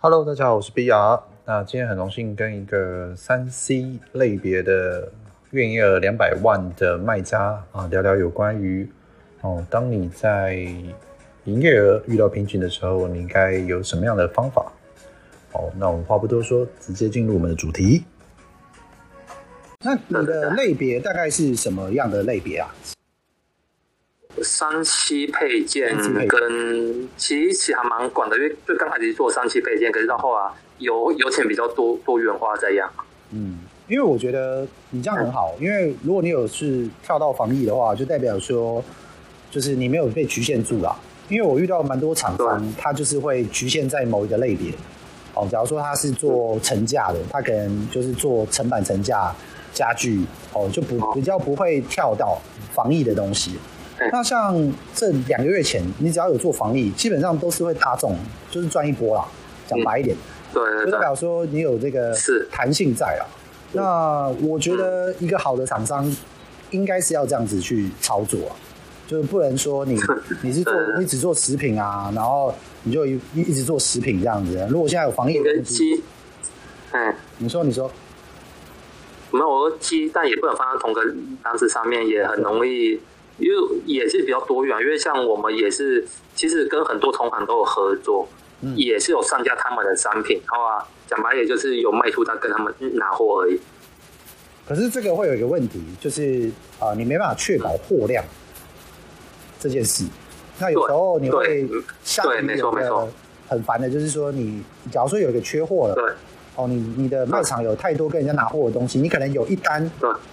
Hello，大家好，我是 BR。那今天很荣幸跟一个三 C 类别的月营业额两百万的卖家啊聊聊有关于哦，当你在营业额遇到瓶颈的时候，你应该有什么样的方法？好，那我们话不多说，直接进入我们的主题。那你的类别大概是什么样的类别啊？三期配件跟其实还蛮广的，因为最刚开始做三期配件，可是到后来有有钱比较多多元化这样。嗯，因为我觉得你这样很好，因为如果你有是跳到防疫的话，就代表说就是你没有被局限住了。因为我遇到蛮多厂商，他就是会局限在某一个类别。哦，假如说他是做成架的，他可能就是做成板成架家具，哦，就不比较不会跳到防疫的东西。那像这两个月前，你只要有做防疫，基本上都是会大众，就是赚一波啦。讲白一点，对，就代表说你有这个弹性在啦。那我觉得一个好的厂商应该是要这样子去操作啊，就是不能说你 你是做你只做食品啊，然后你就一一直做食品这样子。如果现在有防疫的机，嗯，你说你说，没有我鸡蛋也不能放在同个单子上面，也很容易。因为也是比较多元，因为像我们也是，其实跟很多同行都有合作，嗯、也是有上架他们的商品，好吧？讲白也就是有卖出，他跟他们拿货而已。可是这个会有一个问题，就是啊、呃，你没办法确保货量这件事。那有时候你会下对，没错没错，很烦的，就是说你假如说有一个缺货了，对。哦，你你的卖场有太多跟人家拿货的东西，你可能有一单，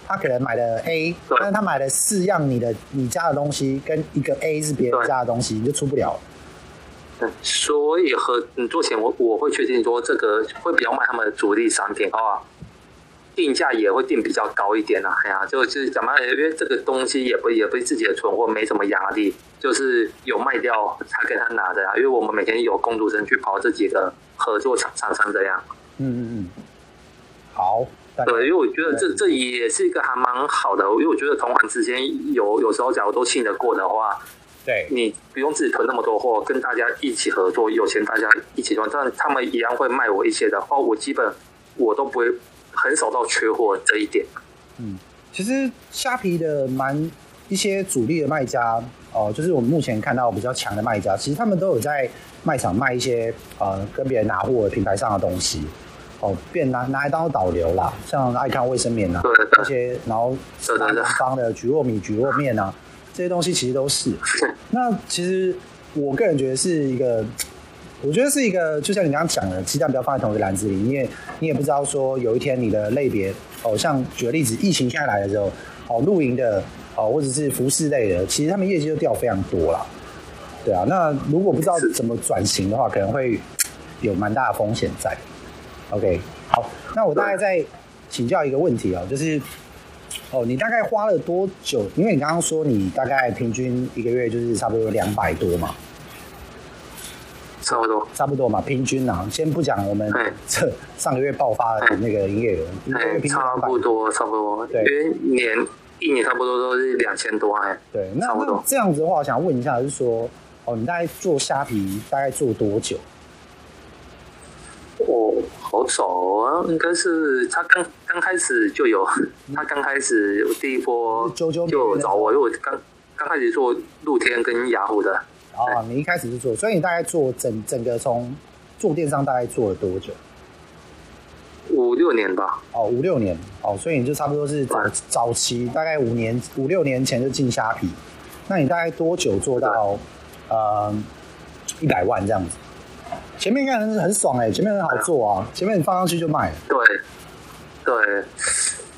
他可能买了 A，但是他买了四样你的你家的东西，跟一个 A 是别人家的东西，你就出不了。对，所以和你做前，我我会确定说这个会比较卖他们的主力商品，好吧？定价也会定比较高一点啊。哎呀，就就是怎么，因为这个东西也不也不是自己的存货，没什么压力，就是有卖掉才给他拿的啊。因为我们每天有工读生去跑这几个合作厂厂商这样。嗯嗯嗯，好。对，因为我觉得这这也是一个还蛮好的，因为我觉得同行之间有有时候假如都信得过的话，对，你不用自己囤那么多货，跟大家一起合作，有钱大家一起赚，但他们一样会卖我一些的话，我基本我都不会很少到缺货这一点。嗯，其实虾皮的蛮一些主力的卖家哦，就是我们目前看到比较强的卖家，其实他们都有在卖场卖一些呃跟别人拿货的品牌上的东西。哦，变拿拿来当导流啦，像爱康卫生棉啊，这些，然后 南方的菊糯米、蒟蒻面啊，这些东西其实都是。那其实我个人觉得是一个，我觉得是一个，就像你刚刚讲的，鸡蛋不要放在同一个篮子里，因为你也不知道说有一天你的类别，哦，像举个例子，疫情现在来的时候，哦，露营的，哦，或者是服饰类的，其实他们业绩都掉非常多啦。对啊，那如果不知道怎么转型的话，可能会有蛮大的风险在。OK，好，那我大概再请教一个问题啊，就是哦，你大概花了多久？因为你刚刚说你大概平均一个月就是差不多两百多嘛，差不多，差不多嘛，平均啊，先不讲我们 这上个月爆发的那个营业额，一个月平均差不多，差不多，对，因为年一年差不多都是两千多哎，对，那那这样子的话，我想问一下，就是说哦，你大概做虾皮大概做多久？哦，好早啊！应该是他刚刚开始就有，他刚开始第一波就有找我，因为我刚刚开始做露天跟雅虎的。哦，你一开始就做，所以你大概做整整个从做电商大概做了多久？五六年吧。哦，五六年。哦，所以你就差不多是早早期，大概五年五六年前就进虾皮。那你大概多久做到呃一百万这样子？前面应该很很爽哎、欸，前面很好做啊，前面你放上去就卖。对，对，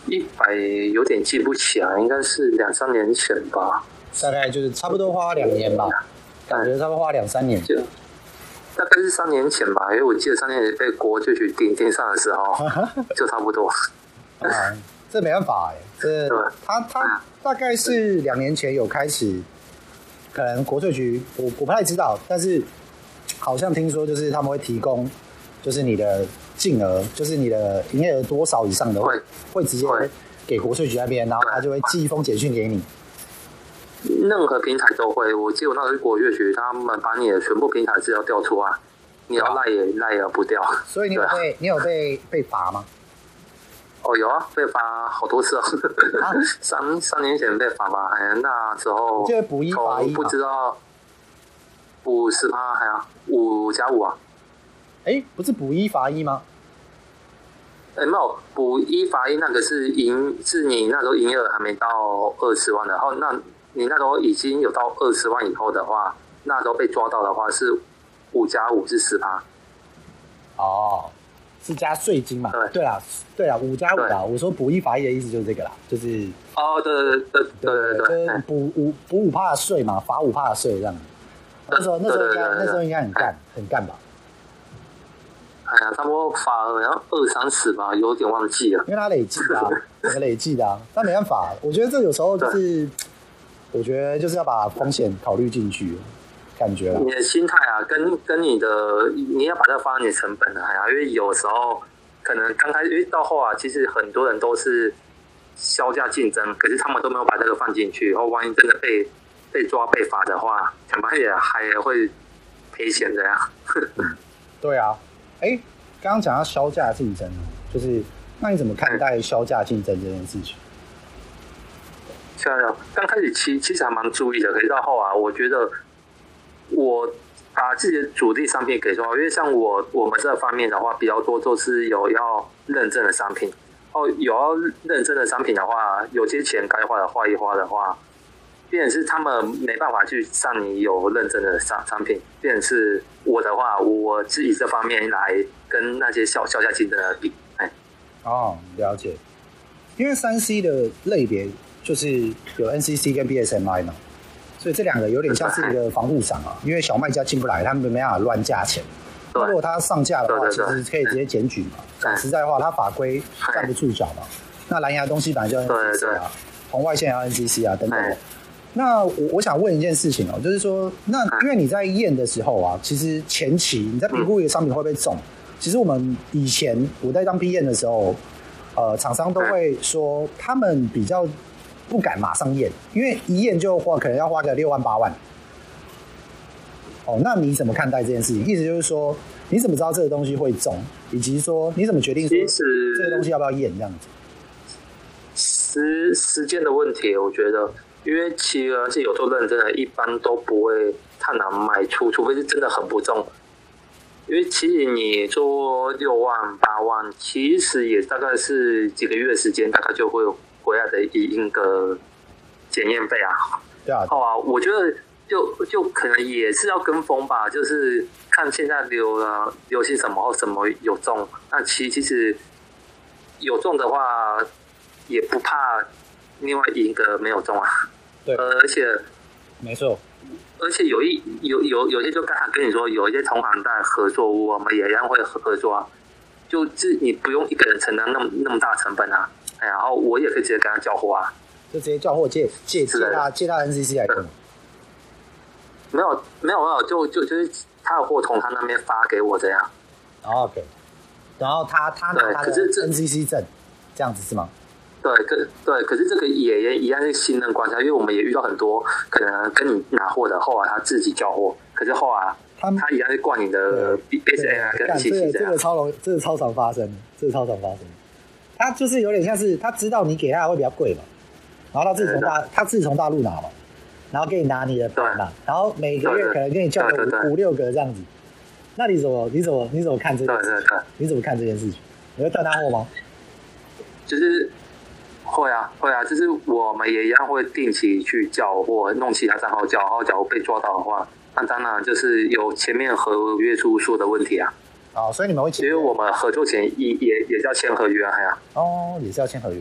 一百有点记不起来，应该是两三年前吧。大概就是差不多花两年吧，感觉差不多花两三年。就大概是三年前吧，因为我记得三年前被国就去顶顶上的时候，就差不多。啊，这没办法哎、欸，这他他大概是两年前有开始，可能国税局我我不太知道，但是。好像听说就是他们会提供，就是你的净额，就是你的营业额多少以上的会会直接给国税局那边，然后他就会寄一封简讯给你。任何平台都会，我记得我那时候国税局他们把你的全部平台资料调出来，你要赖也赖也不掉。所以你有被、啊、你有被被罚吗？哦，有啊，被罚好多次哦。啊、三三年前被罚吧，哎，那时候这补一罚一，不知道五十趴还啊，五加五啊。哎，不是补一罚一吗？哎，没有补一罚一，那个是营，是你那时候营业额还没到二十万的，然后那你那时候已经有到二十万以后的话，那时候被抓到的话是五加五是十八。哦，是加税金嘛？对对啦，对啦，五加五啦。我说补一罚一的意思就是这个啦，就是哦，对对对对对对对，补五补五怕税嘛，罚五怕税这样。那时候那时候应该那时候应该很干很干吧。哎呀，差不多罚好像二三十吧，有点忘记了。因为他累计的、啊，整个累计的啊。但没办法，我觉得这有时候就是，我觉得就是要把风险考虑进去，感觉。你的心态啊，跟跟你的，你要把它放在你的成本的，哎呀，因为有时候可能刚开始，因为到后啊，其实很多人都是销价竞争，可是他们都没有把这个放进去，然后万一真的被被抓被罚的话，恐怕也还会赔钱的呀。对啊。哎，刚刚讲到削价竞争，就是那你怎么看待削价竞争这件事情？是啊，刚开始其其实还蛮注意的，可是到后啊，我觉得我把自己的主力商品给说，因为像我我们这方面的话，比较多都是有要认证的商品，哦，有要认证的商品的话，有些钱该花的花一花的话。变成是他们没办法去上你有认证的商商品，变成是我的话，我是以这方面来跟那些小小家竞争的比。哎，哦，了解。因为三 C 的类别就是有 NCC 跟 BSMI 嘛，所以这两个有点像是一个防护伞啊。因为小卖家进不来，他们没办法乱价钱。如果他上架的话，其实可以直接检举嘛。讲实在话，他法规站不住脚嘛。那蓝牙东西本来就 NCC 啊，红外线要 NCC 啊，等等。那我我想问一件事情哦，就是说，那因为你在验的时候啊，其实前期你在评估一个商品会不会中，其实我们以前我在当批验的时候，呃，厂商都会说他们比较不敢马上验，因为一验就花可能要花个六万八万。哦，那你怎么看待这件事情？意思就是说，你怎么知道这个东西会中，以及说你怎么决定说这个东西要不要验这样子？时时间的问题，我觉得。因为其实是有做认证的，一般都不会太难卖出，除非是真的很不中。因为其实你做六万八万，其实也大概是几个月时间，大概就会回来的一个检验费啊。对啊。好啊，我觉得就就可能也是要跟风吧，就是看现在流了流行什么或什么有中。那其其实有中的话，也不怕另外一个没有中啊。对，而且，没错，而且有一有有有些就刚才跟你说，有一些同行在合作，我们也一样会合作啊。就是你不用一个人承担那么那么大成本啊，哎然后我也可以直接跟他交货啊，就直接交货借借借他借他 NCC 来用。没有没有没有，就就就是他的货从他那边发给我这样。OK，然后他他拿他的 NCC 证，这样子是吗？对，可对，可是这个也也一样是信任关系，因为我们也遇到很多可能跟你拿货的，后来他自己交货，可是后来他他一样是挂你的 BSA 跟信息这样。这个超容，这个超常发生，这个超常发生。他就是有点像是他知道你给他会比较贵嘛，然后他自己从大他自己从大陆拿嘛，然后给你拿你的盘嘛，然后每个月可能给你叫个五五六个这样子。那你怎么你怎么你怎么看这件事情？你怎么看这件事情？你会断他货吗？就是。会啊，会啊，就是我们也一样会定期去叫或，弄其他账号叫，然后假如被抓到的话，那当然就是有前面合约出错的问题啊。哦，所以你们会签？因为我们合作前也也也是要签合约啊，呀。哦，也是要签合约。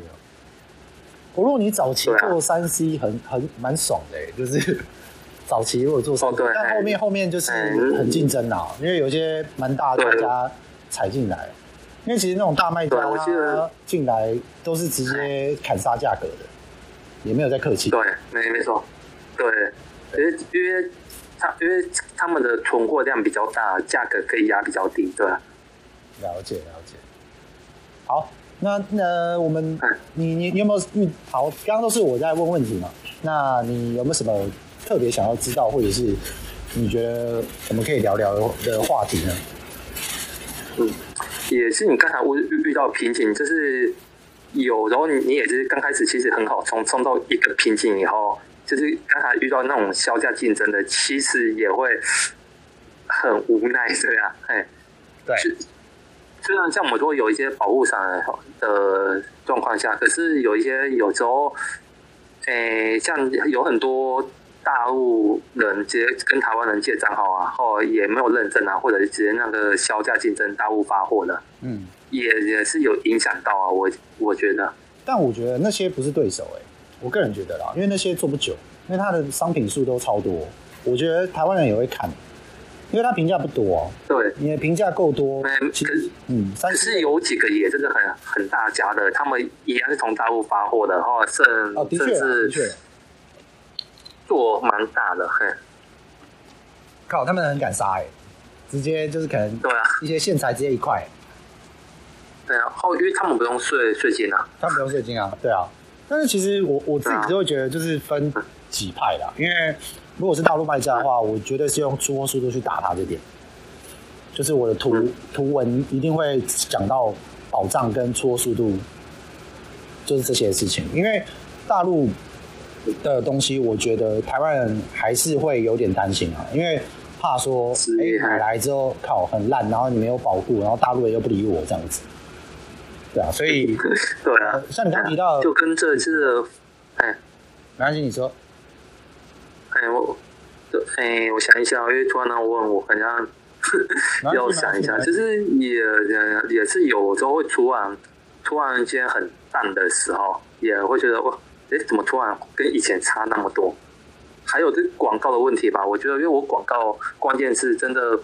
不过你早期做三 C 很很蛮爽的，就是 早期如果做三 C，但后面后面就是很竞争啊，因为有些蛮大的卖家踩进来。因为其实那种大卖家，他进来都是直接砍杀价格的，也没有在客气。对，没没错，对，因为因为他因为他们的存货量比较大，价格可以压比较低，对。了解了解。好，那那我们，嗯、你你你有没有遇？好，刚刚都是我在问问题嘛。那你有没有什么特别想要知道，或者是你觉得我们可以聊聊的话题呢？嗯，也是你刚才遇遇到瓶颈，就是有时候你你也是刚开始其实很好冲，冲到一个瓶颈以后，就是刚才遇到那种销价竞争的，其实也会很无奈，对啊，哎，对。虽然像我们说有一些保护伞的状况下，可是有一些有时候，诶、欸，像有很多大陆人接跟台湾人借账号啊，后也没有认证啊，或者是直接那个削价竞争大陆发货的，嗯，也也是有影响到啊，我我觉得。但我觉得那些不是对手哎、欸，我个人觉得啦，因为那些做不久，因为他的商品数都超多，我觉得台湾人也会看。因为他评价不多、啊，对，你的评价够多，其实，嗯，但是有几个也真的很很大家的，他们一样是从大陆发货的，然后甚哦，的确，的确，做蛮大的，嘿，靠，他们很敢杀哎，直接就是可能对啊，一些线材直接一块，对啊，后因为他们不用税税金啊，他们不用税金啊，对啊，但是其实我我自己就会觉得就是分几派啦，因为。如果是大陆卖家的话，我绝对是用出货速度去打他这点，就是我的图图文一定会讲到保障跟出货速度，就是这些事情。因为大陆的东西，我觉得台湾人还是会有点担心啊，因为怕说哎、欸、买来之后靠很烂，然后你没有保护，然后大陆人又不理我这样子，对啊，所以对啊，像你刚提到，就跟这次哎，没关系，你说。哎，我，哎，我想一下，因为突然让我问我，好像要想一下，就是也也也是有时候会突然突然间很淡的时候，也会觉得哇，哎，怎么突然跟以前差那么多？还有这广告的问题吧，我觉得因为我广告关键是真的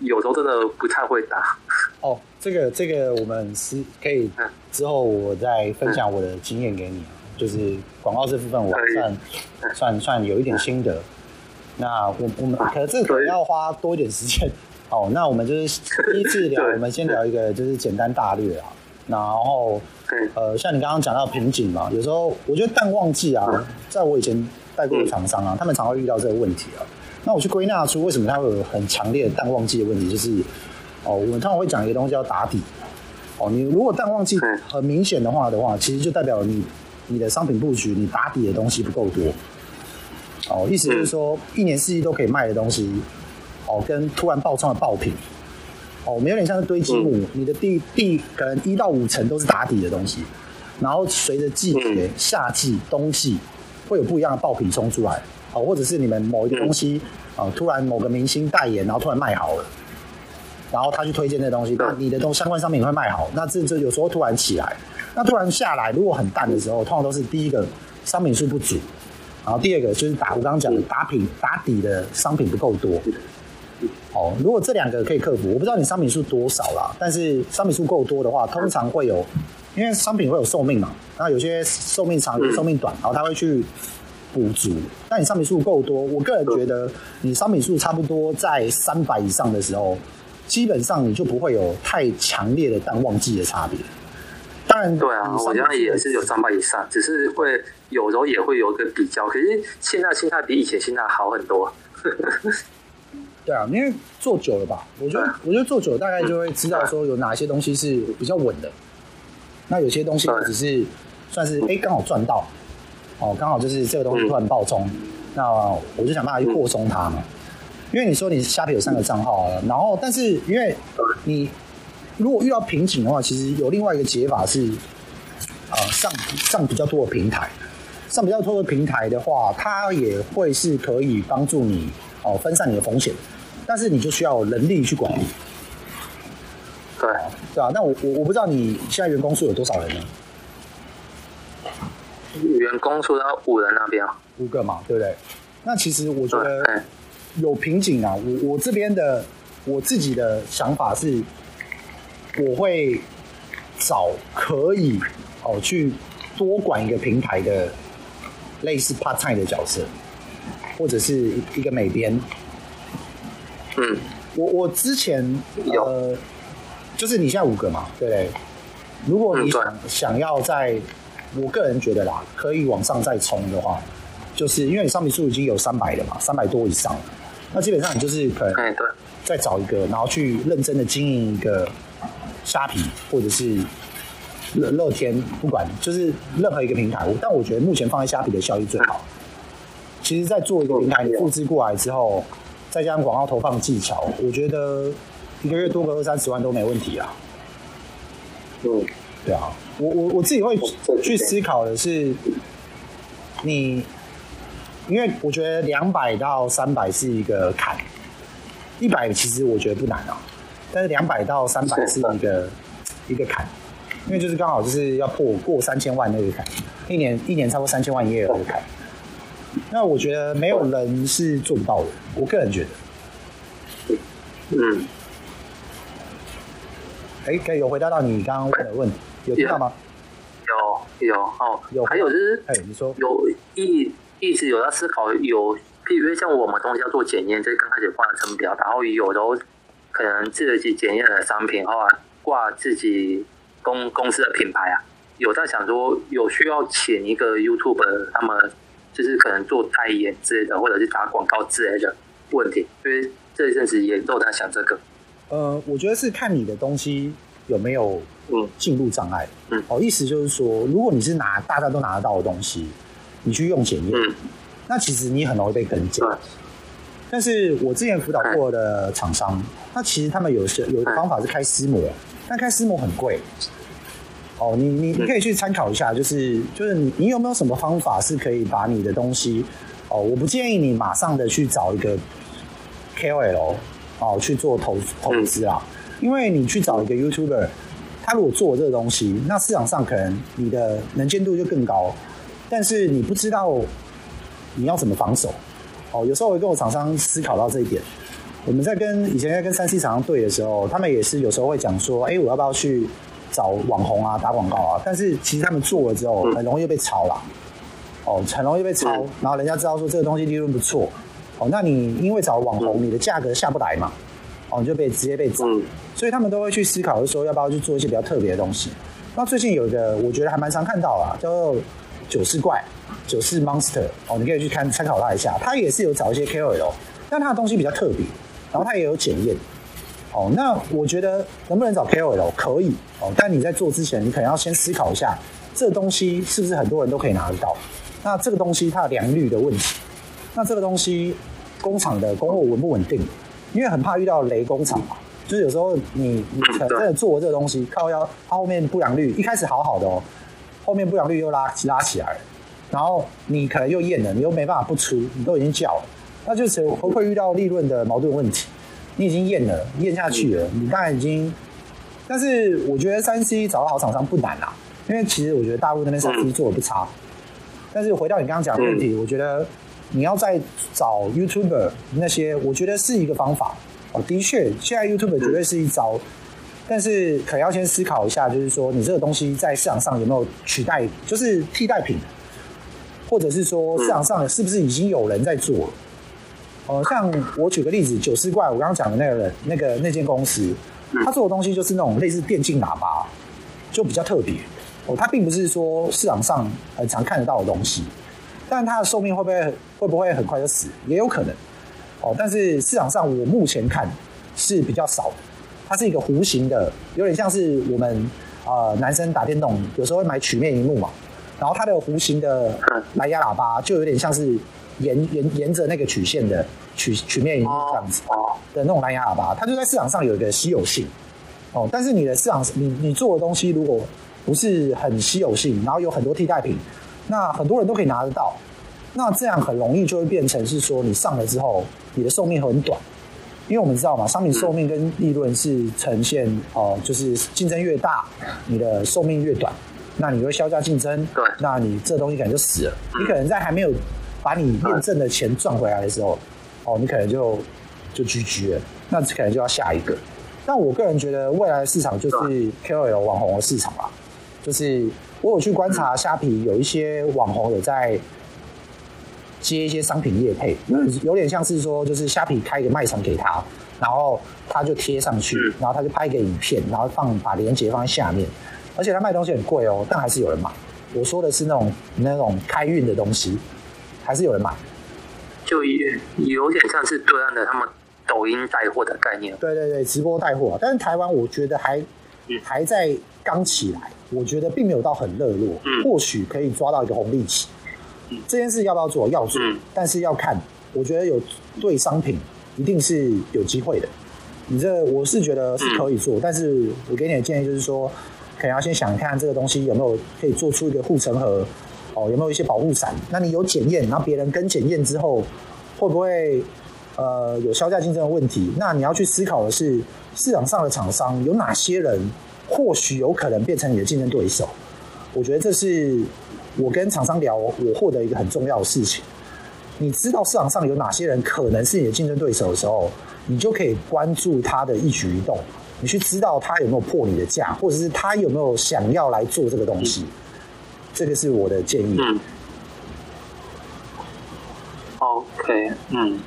有时候真的不太会打。哦，这个这个我们是可以之后我再分享我的经验给你。就是广告这部分，我算算算有一点心得。那我我们可能这个可能要花多一点时间。哦，那我们就是第一次聊，我们先聊一个就是简单大略啊。然后呃，像你刚刚讲到瓶颈嘛，有时候我觉得淡旺季啊，在我以前带过的厂商啊，他们常会遇到这个问题啊。那我去归纳出为什么他会有很强烈的淡旺季的问题，就是哦，我们通常会讲一个东西叫打底。哦，你如果淡旺季很明显的话的话，其实就代表你。你的商品布局，你打底的东西不够多，哦，意思就是说，一年四季都可以卖的东西，哦，跟突然爆冲的爆品，哦，我们有点像是堆积木，你的地地可能一到五层都是打底的东西，然后随着季节，夏季、冬季会有不一样的爆品冲出来，哦，或者是你们某一个东西，啊，突然某个明星代言，然后突然卖好了，然后他去推荐那东西，那你的东相关商品会卖好，那这这有时候突然起来。那突然下来，如果很淡的时候，通常都是第一个商品数不足，然后第二个就是打我刚刚讲的打品打底的商品不够多。哦，如果这两个可以克服，我不知道你商品数多少啦，但是商品数够多的话，通常会有，因为商品会有寿命嘛，然后有些寿命长，有寿命短，然后它会去补足。但你商品数够多，我个人觉得你商品数差不多在三百以上的时候，基本上你就不会有太强烈的淡旺季的差别。当然，对啊，我家也是有三百以上，只是会有时候也会有一个比较，可是现在心态比以前心态好很多。对啊，因为做久了吧，我觉得我觉得做久了大概就会知道说有哪些东西是比较稳的，那有些东西只是算是哎刚好赚到，哦刚好就是这个东西突然爆冲，那我就想办法去扩充它嘛。因为你说你虾皮有三个账号，然后但是因为你。如果遇到瓶颈的话，其实有另外一个解法是，呃，上上比较多的平台，上比较多的平台的话，它也会是可以帮助你哦分散你的风险，但是你就需要有能力去管理。对，对啊。那我我我不知道你现在员工数有多少人呢？员工数到五人那边啊，五个嘛，对不对？那其实我觉得有瓶颈啊，我我这边的我自己的想法是。我会找可以哦去多管一个平台的类似 part time 的角色，或者是一个美编。嗯，我我之前呃，就是你现在五个嘛，对不对？如果你想、嗯、想要在，我个人觉得啦，可以往上再冲的话，就是因为你商品数已经有三百了嘛，三百多以上，那基本上你就是可能再找一个，然后去认真的经营一个。虾皮或者是乐乐天，不管就是任何一个平台，但我觉得目前放在虾皮的效益最好。其实，在做一个平台，你复制过来之后，再加上广告投放技巧，我觉得一个月多个二三十万都没问题啊。嗯，对啊，我我我自己会去思考的是，你，因为我觉得两百到三百是一个坎，一百其实我觉得不难啊，但是两百到三百是一个一个坎，因为就是刚好就是要破过三千万那个坎，一年一年差不多三千万营业额的坎。那我觉得没有人是做不到的，我个人觉得。嗯。哎、欸，可以有回答到你刚刚问的问题，有听到吗？有有哦，有。还有就是，哎，你说有一一直有在思考，有譬如像我们东西要做检验，就是刚开始挂成表，然后有的可能自己检验的商品，的话挂自己公公司的品牌啊，有在想说有需要请一个 YouTube 他们。就是可能做代言之类的，或者是打广告之类的问题，因为这一阵子也都在想这个。呃，我觉得是看你的东西有没有嗯进入障碍。嗯，哦，意思就是说，如果你是拿大家都拿得到的东西，你去用检验，嗯，那其实你很容易被跟进。嗯。但是我之前辅导过的厂商，那其实他们有些有一个方法是开私模，但开私模很贵。哦，你你你可以去参考一下，就是就是你你有没有什么方法是可以把你的东西，哦，我不建议你马上的去找一个 KOL 哦去做投投资啊，因为你去找一个 YouTuber，他如果做这个东西，那市场上可能你的能见度就更高，但是你不知道你要怎么防守。哦，有时候我跟我厂商思考到这一点，我们在跟以前在跟三 C 厂商对的时候，他们也是有时候会讲说，哎，我要不要去？找网红啊，打广告啊，但是其实他们做了之后，很容易被抄了。哦，很容易被抄，然后人家知道说这个东西利润不错，哦，那你因为找网红，你的价格下不来嘛，哦，你就被直接被砸，所以他们都会去思考，说要不要去做一些比较特别的东西。那最近有一个，我觉得还蛮常看到啊，叫做九四怪、九四 Monster，哦，你可以去看参考他一下，他也是有找一些 KOL，但他的东西比较特别，然后他也有检验。哦，那我觉得能不能找 KOL 可以哦，但你在做之前，你可能要先思考一下，这东西是不是很多人都可以拿得到？那这个东西它的良率的问题，那这个东西工厂的供货稳不稳定？因为很怕遇到雷工厂嘛，就是有时候你你可能真的做这个东西靠要，它后面不良率一开始好好的哦，后面不良率又拉拉起来了，然后你可能又验了，你又没办法不出，你都已经叫了，那就是会不会遇到利润的矛盾问题？你已经验了，验下去了，你当然已经。但是我觉得三 C 找到好厂商不难啦，因为其实我觉得大陆那边三 C 做的不差。但是回到你刚刚讲的问题，我觉得你要再找 YouTuber 那些，我觉得是一个方法。哦，的确，现在 YouTuber 绝对是一招，但是可能要先思考一下，就是说你这个东西在市场上有没有取代，就是替代品，或者是说市场上是不是已经有人在做了？呃，像我举个例子，九四怪，我刚刚讲的那个人，那个那间公司，他做的东西就是那种类似电竞喇叭，就比较特别。哦，它并不是说市场上很常看得到的东西，但它的寿命会不会会不会很快就死，也有可能。哦，但是市场上我目前看是比较少的。它是一个弧形的，有点像是我们呃男生打电动有时候会买曲面荧幕嘛，然后它的弧形的蓝牙喇叭就有点像是。沿沿沿着那个曲线的曲曲面这样子的那种蓝牙喇叭，它就在市场上有一个稀有性哦。但是你的市场，你你做的东西如果不是很稀有性，然后有很多替代品，那很多人都可以拿得到，那这样很容易就会变成是说你上了之后，你的寿命很短。因为我们知道嘛，商品寿命跟利润是呈现哦、呃，就是竞争越大，你的寿命越短，那你会削价竞争，对，那你这东西可能就死了。你可能在还没有把你验证的钱赚回来的时候，哦，你可能就就 GG 了，那可能就要下一个。但我个人觉得，未来的市场就是 KOL 网红的市场啦。就是我有去观察虾皮，有一些网红有在接一些商品业配，有点像是说，就是虾皮开一个卖场给他，然后他就贴上去，然后他就拍一个影片，然后放把链接放在下面，而且他卖东西很贵哦，但还是有人买。我说的是那种那种开运的东西。还是有人买，就也有点像是对岸的他们抖音带货的概念。对对对，直播带货。但是台湾我觉得还还在刚起来，我觉得并没有到很热络，或许可以抓到一个红利期。这件事要不要做？要做，但是要看。我觉得有对商品一定是有机会的。你这我是觉得是可以做，但是我给你的建议就是说，可能要先想看这个东西有没有可以做出一个护城河，哦，有没有一些保护伞？那你有检验，然后别人跟检验之后，会不会呃有削价竞争的问题？那你要去思考的是，市场上的厂商有哪些人或许有可能变成你的竞争对手？我觉得这是我跟厂商聊我获得一个很重要的事情。你知道市场上有哪些人可能是你的竞争对手的时候，你就可以关注他的一举一动，你去知道他有没有破你的价，或者是他有没有想要来做这个东西。这个是我的建议。嗯。OK，嗯，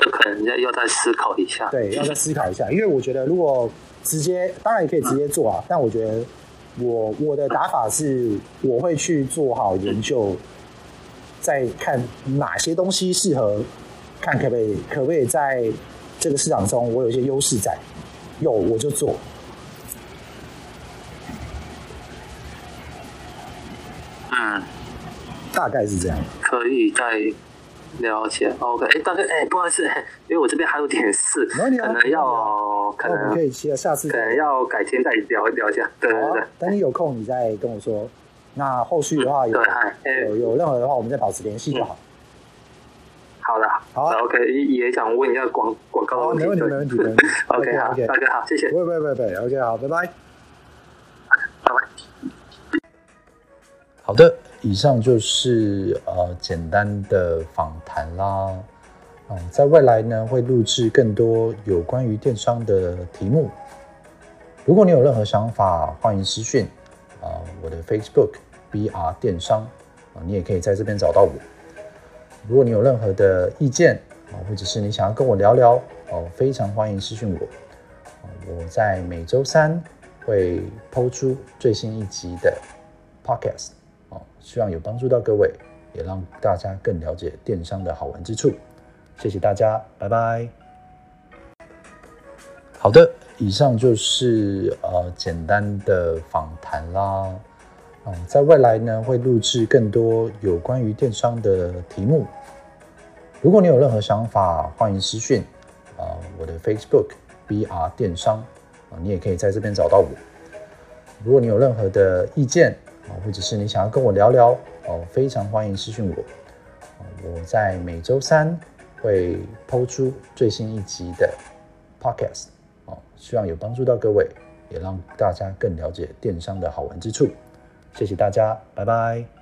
这可能要要再思考一下。对，要再思考一下，因为我觉得如果直接，当然也可以直接做啊，但我觉得我我的打法是，我会去做好研究。再看哪些东西适合，看可不可以，可不可以在这个市场中我有一些优势在，有我就做，大概是这样。可以再了解，OK？哎，大概哎，不好意思，因为我这边还有点事，可能要，可能可以下次可能要改天再聊一聊一下，对对对。等你有空，你再跟我说。那后续的话有有有任何的话，我们再保持联系就好。好的，好，OK，也想问一下广广告问题，没问题，没问题，没问题。OK，好，大家好，谢谢。不会，不会，不会，OK，好，拜拜。拜拜。好的，以上就是呃简单的访谈啦。嗯，在未来呢会录制更多有关于电商的题目。如果你有任何想法，欢迎私讯啊，我的 Facebook。BR 电商啊，你也可以在这边找到我。如果你有任何的意见啊，或者是你想要跟我聊聊哦，非常欢迎私讯我。我在每周三会抛出最新一集的 Podcast，希望有帮助到各位，也让大家更了解电商的好玩之处。谢谢大家，拜拜。好的，以上就是呃简单的访谈啦。嗯在未来呢，会录制更多有关于电商的题目。如果你有任何想法，欢迎私讯啊，我的 Facebook BR 电商啊，你也可以在这边找到我。如果你有任何的意见啊，或者是你想要跟我聊聊哦，非常欢迎私讯我。我在每周三会抛出最新一集的 Podcast 哦，希望有帮助到各位，也让大家更了解电商的好玩之处。谢谢大家，拜拜。